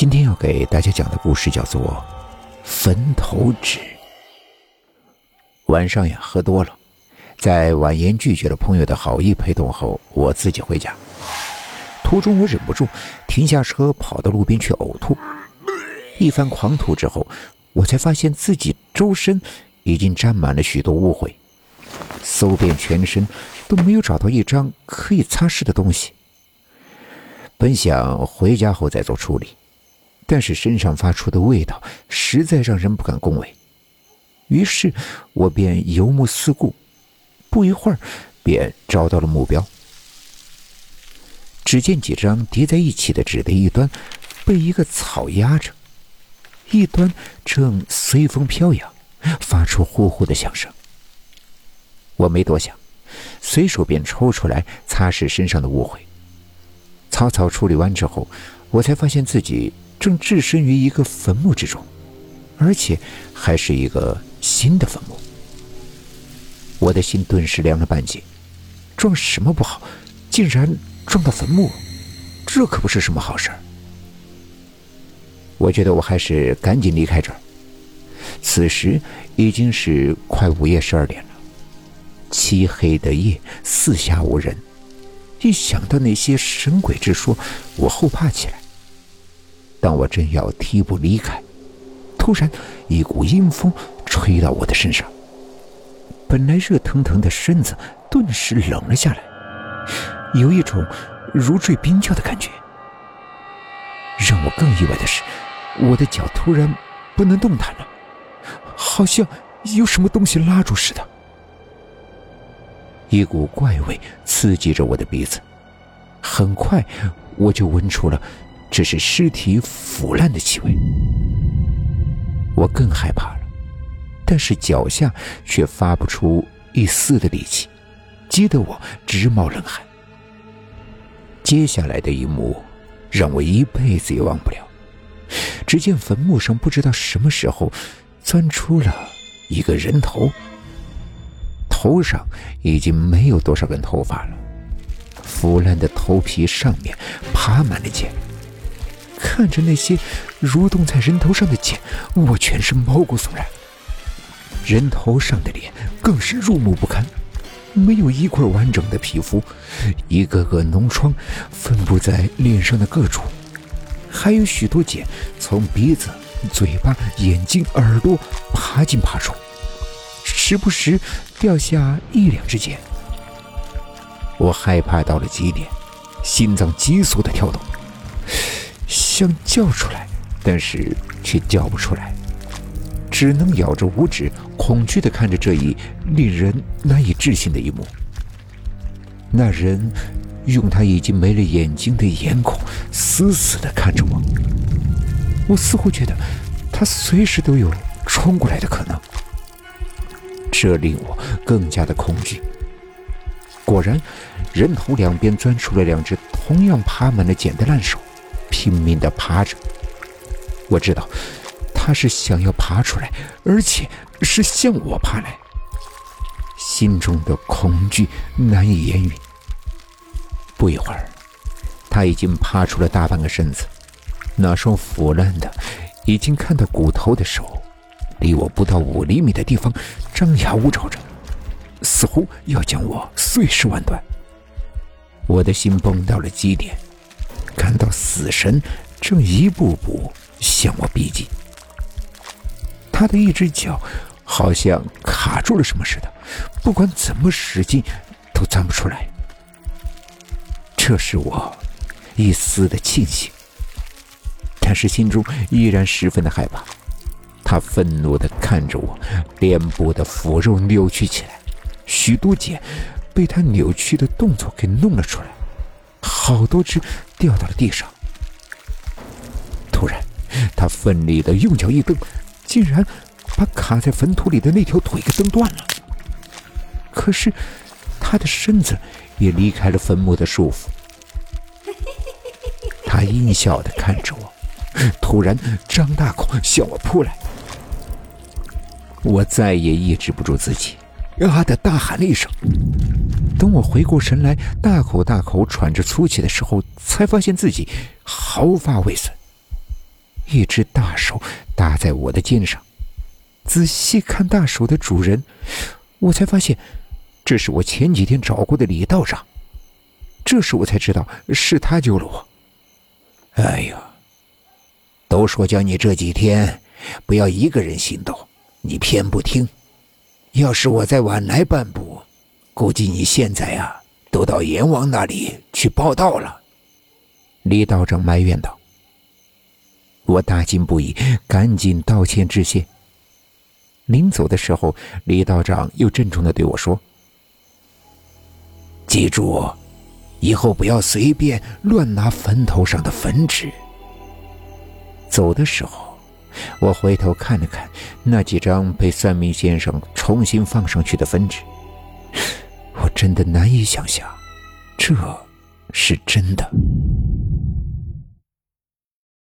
今天要给大家讲的故事叫做《坟头纸》。晚上呀，喝多了，在婉言拒绝了朋友的好意陪同后，我自己回家。途中，我忍不住停下车，跑到路边去呕吐。一番狂吐之后，我才发现自己周身已经沾满了许多污秽，搜遍全身都没有找到一张可以擦拭的东西。本想回家后再做处理。但是身上发出的味道实在让人不敢恭维，于是我便游目四顾，不一会儿便找到了目标。只见几张叠在一起的纸的一端被一个草压着，一端正随风飘扬，发出呼呼的响声。我没多想，随手便抽出来擦拭身上的污秽。草草处理完之后，我才发现自己。正置身于一个坟墓之中，而且还是一个新的坟墓。我的心顿时凉了半截。撞什么不好，竟然撞到坟墓，这可不是什么好事儿。我觉得我还是赶紧离开这儿。此时已经是快午夜十二点了，漆黑的夜，四下无人。一想到那些神鬼之说，我后怕起来。当我正要提步离开，突然一股阴风吹到我的身上，本来热腾腾的身子顿时冷了下来，有一种如坠冰窖的感觉。让我更意外的是，我的脚突然不能动弹了，好像有什么东西拉住似的。一股怪味刺激着我的鼻子，很快我就闻出了。这是尸体腐烂的气味，我更害怕了，但是脚下却发不出一丝的力气，激得我直冒冷汗。接下来的一幕让我一辈子也忘不了。只见坟墓上不知道什么时候钻出了一个人头，头上已经没有多少根头发了，腐烂的头皮上面爬满了茧。看着那些蠕动在人头上的茧，我全身毛骨悚然。人头上的脸更是入目不堪，没有一块完整的皮肤，一个个脓疮分布在脸上的各处，还有许多茧从鼻子、嘴巴、眼睛、耳朵爬进爬出，时不时掉下一两只茧。我害怕到了极点，心脏急速的跳动。想叫出来，但是却叫不出来，只能咬着五指，恐惧的看着这一令人难以置信的一幕。那人用他已经没了眼睛的眼孔死死的看着我，我似乎觉得他随时都有冲过来的可能，这令我更加的恐惧。果然，人头两边钻出了两只同样爬满了茧的烂手。拼命的爬着，我知道他是想要爬出来，而且是向我爬来。心中的恐惧难以言喻。不一会儿，他已经爬出了大半个身子，那双腐烂的、已经看到骨头的手，离我不到五厘米的地方张牙舞爪着，似乎要将我碎尸万段。我的心崩到了极点。看到死神正一步步向我逼近，他的一只脚好像卡住了什么似的，不管怎么使劲都钻不出来。这是我一丝的庆幸，但是心中依然十分的害怕。他愤怒的看着我，脸部的腐肉扭曲起来，许多茧被他扭曲的动作给弄了出来。好多只掉到了地上。突然，他奋力的用脚一蹬，竟然把卡在坟土里的那条腿给蹬断了。可是，他的身子也离开了坟墓的束缚。他阴笑的看着我，突然张大口向我扑来。我再也抑制不住自己，啊的大喊了一声。等我回过神来，大口大口喘着粗气的时候，才发现自己毫发未损。一只大手搭在我的肩上。仔细看大手的主人，我才发现，这是我前几天找过的李道长。这时我才知道是他救了我。哎呀，都说叫你这几天不要一个人行动，你偏不听。要是我再晚来半步，估计你现在呀都到阎王那里去报道了。李道长埋怨道。我大惊不已，赶紧道歉致谢。临走的时候，李道长又郑重的对我说：“记住，以后不要随便乱拿坟头上的坟纸。”走的时候，我回头看了看那几张被算命先生重新放上去的坟纸，真的难以想象，这是真的。